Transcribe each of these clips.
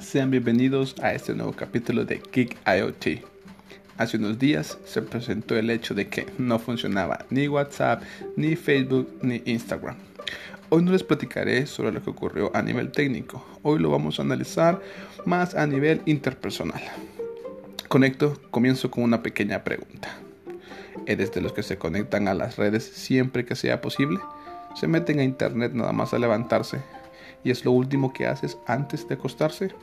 Sean bienvenidos a este nuevo capítulo de Geek IoT. Hace unos días se presentó el hecho de que no funcionaba ni WhatsApp, ni Facebook, ni Instagram. Hoy no les platicaré sobre lo que ocurrió a nivel técnico. Hoy lo vamos a analizar más a nivel interpersonal. Conecto, comienzo con una pequeña pregunta. ¿Eres de los que se conectan a las redes siempre que sea posible? ¿Se meten a internet nada más a levantarse? ¿Y es lo último que haces antes de acostarse?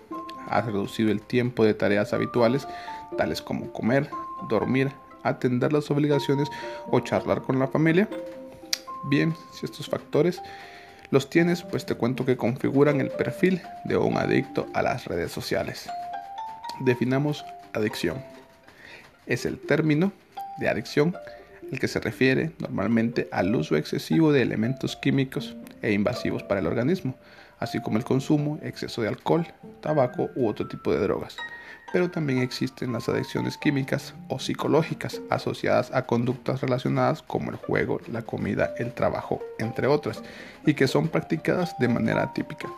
¿Has reducido el tiempo de tareas habituales, tales como comer, dormir, atender las obligaciones o charlar con la familia? Bien, si estos factores los tienes, pues te cuento que configuran el perfil de un adicto a las redes sociales. Definamos adicción. Es el término de adicción el que se refiere normalmente al uso excesivo de elementos químicos e invasivos para el organismo, así como el consumo, exceso de alcohol, tabaco u otro tipo de drogas. Pero también existen las adicciones químicas o psicológicas asociadas a conductas relacionadas como el juego, la comida, el trabajo, entre otras, y que son practicadas de manera atípica.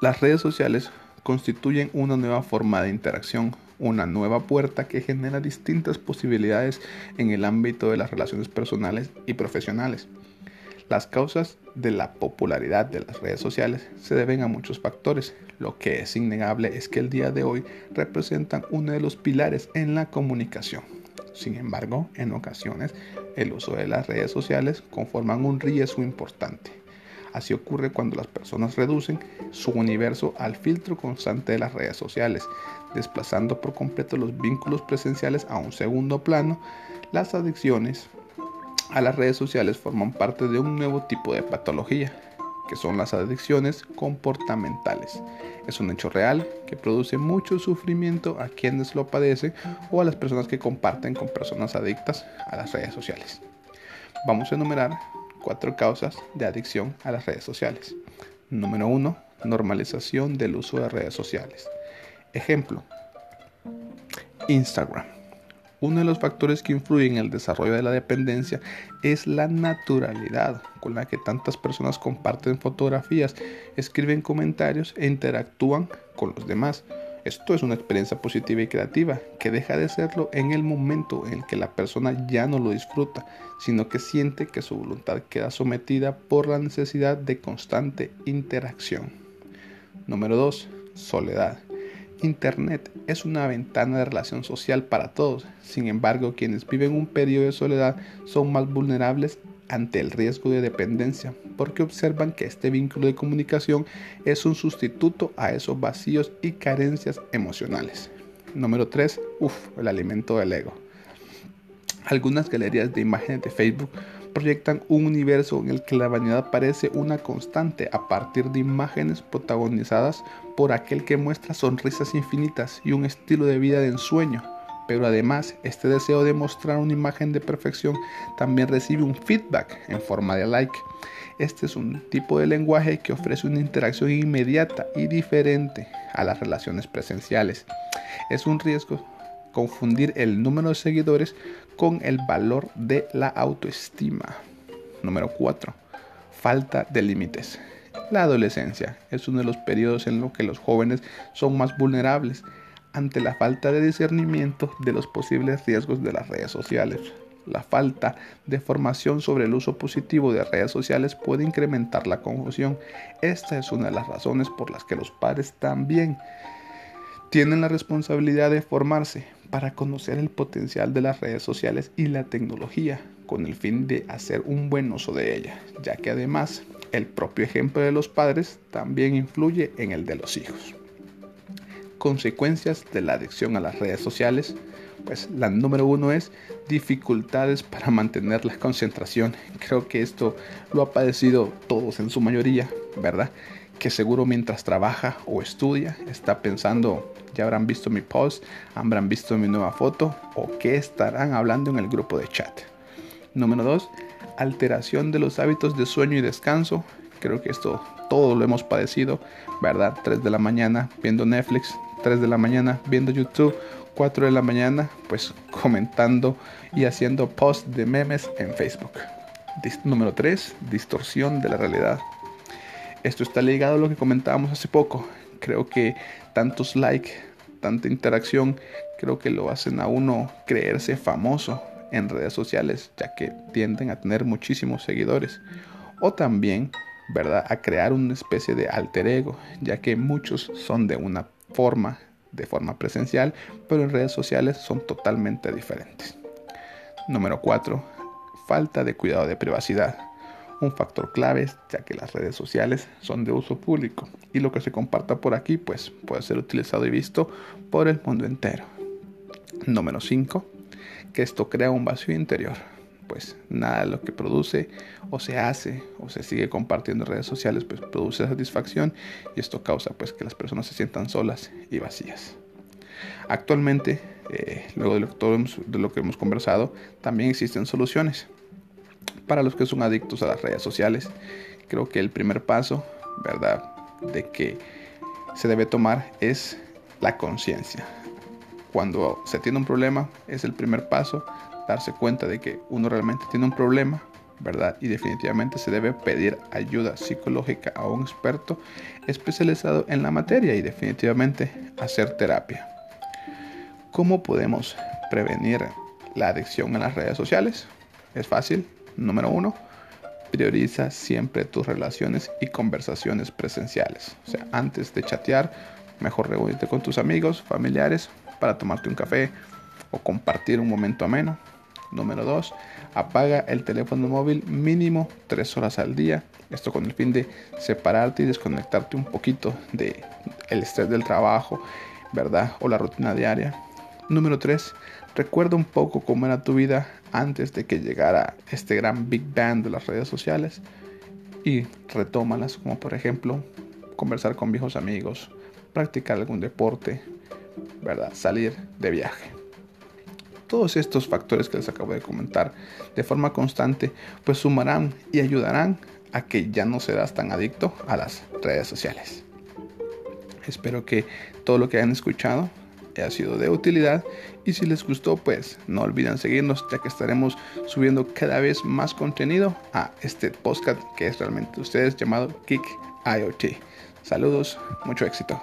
Las redes sociales constituyen una nueva forma de interacción, una nueva puerta que genera distintas posibilidades en el ámbito de las relaciones personales y profesionales. Las causas de la popularidad de las redes sociales se deben a muchos factores. Lo que es innegable es que el día de hoy representan uno de los pilares en la comunicación. Sin embargo, en ocasiones, el uso de las redes sociales conforman un riesgo importante. Así ocurre cuando las personas reducen su universo al filtro constante de las redes sociales, desplazando por completo los vínculos presenciales a un segundo plano. Las adicciones, a las redes sociales forman parte de un nuevo tipo de patología, que son las adicciones comportamentales. Es un hecho real que produce mucho sufrimiento a quienes lo padecen o a las personas que comparten con personas adictas a las redes sociales. Vamos a enumerar cuatro causas de adicción a las redes sociales. Número 1. Normalización del uso de redes sociales. Ejemplo. Instagram. Uno de los factores que influyen en el desarrollo de la dependencia es la naturalidad con la que tantas personas comparten fotografías, escriben comentarios e interactúan con los demás. Esto es una experiencia positiva y creativa que deja de serlo en el momento en que la persona ya no lo disfruta, sino que siente que su voluntad queda sometida por la necesidad de constante interacción. Número 2. Soledad. Internet es una ventana de relación social para todos. Sin embargo, quienes viven un periodo de soledad son más vulnerables ante el riesgo de dependencia, porque observan que este vínculo de comunicación es un sustituto a esos vacíos y carencias emocionales. Número 3. Uf, el alimento del ego. Algunas galerías de imágenes de Facebook proyectan un universo en el que la vanidad parece una constante a partir de imágenes protagonizadas por aquel que muestra sonrisas infinitas y un estilo de vida de ensueño. Pero además, este deseo de mostrar una imagen de perfección también recibe un feedback en forma de like. Este es un tipo de lenguaje que ofrece una interacción inmediata y diferente a las relaciones presenciales. Es un riesgo confundir el número de seguidores con el valor de la autoestima. Número 4. Falta de límites. La adolescencia es uno de los periodos en los que los jóvenes son más vulnerables ante la falta de discernimiento de los posibles riesgos de las redes sociales. La falta de formación sobre el uso positivo de redes sociales puede incrementar la confusión. Esta es una de las razones por las que los padres también tienen la responsabilidad de formarse para conocer el potencial de las redes sociales y la tecnología con el fin de hacer un buen uso de ella, ya que además el propio ejemplo de los padres también influye en el de los hijos. Consecuencias de la adicción a las redes sociales. Pues la número uno es dificultades para mantener la concentración. Creo que esto lo ha padecido todos en su mayoría, ¿verdad? Que seguro mientras trabaja o estudia está pensando, ya habrán visto mi post, habrán visto mi nueva foto o qué estarán hablando en el grupo de chat. Número 2 alteración de los hábitos de sueño y descanso. Creo que esto todo lo hemos padecido, ¿verdad? 3 de la mañana viendo Netflix, 3 de la mañana viendo YouTube, 4 de la mañana pues comentando y haciendo posts de memes en Facebook. número 3, distorsión de la realidad. Esto está ligado a lo que comentábamos hace poco. Creo que tantos likes, tanta interacción, creo que lo hacen a uno creerse famoso en redes sociales, ya que tienden a tener muchísimos seguidores. O también, ¿verdad?, a crear una especie de alter ego, ya que muchos son de una forma, de forma presencial, pero en redes sociales son totalmente diferentes. Número 4. Falta de cuidado de privacidad. Un factor clave ya que las redes sociales son de uso público y lo que se comparta por aquí pues puede ser utilizado y visto por el mundo entero. Número 5 que esto crea un vacío interior, pues nada de lo que produce o se hace o se sigue compartiendo en redes sociales pues produce satisfacción y esto causa pues que las personas se sientan solas y vacías. Actualmente, eh, luego de lo, de lo que hemos conversado, también existen soluciones para los que son adictos a las redes sociales. Creo que el primer paso, ¿verdad?, de que se debe tomar es la conciencia cuando se tiene un problema es el primer paso, darse cuenta de que uno realmente tiene un problema, ¿verdad? Y definitivamente se debe pedir ayuda psicológica a un experto especializado en la materia y definitivamente hacer terapia. ¿Cómo podemos prevenir la adicción a las redes sociales? Es fácil. Número uno, prioriza siempre tus relaciones y conversaciones presenciales. O sea, antes de chatear, mejor reunirte con tus amigos, familiares para tomarte un café o compartir un momento ameno. Número 2. Apaga el teléfono móvil mínimo 3 horas al día. Esto con el fin de separarte y desconectarte un poquito de el estrés del trabajo, ¿verdad? O la rutina diaria. Número 3. Recuerda un poco cómo era tu vida antes de que llegara este gran Big Bang de las redes sociales y retómalas como por ejemplo conversar con viejos amigos, practicar algún deporte, ¿verdad? Salir de viaje. Todos estos factores que les acabo de comentar de forma constante, pues sumarán y ayudarán a que ya no serás tan adicto a las redes sociales. Espero que todo lo que hayan escuchado haya sido de utilidad y si les gustó pues no olviden seguirnos ya que estaremos subiendo cada vez más contenido a este podcast que es realmente ustedes llamado Kick IoT. Saludos, mucho éxito.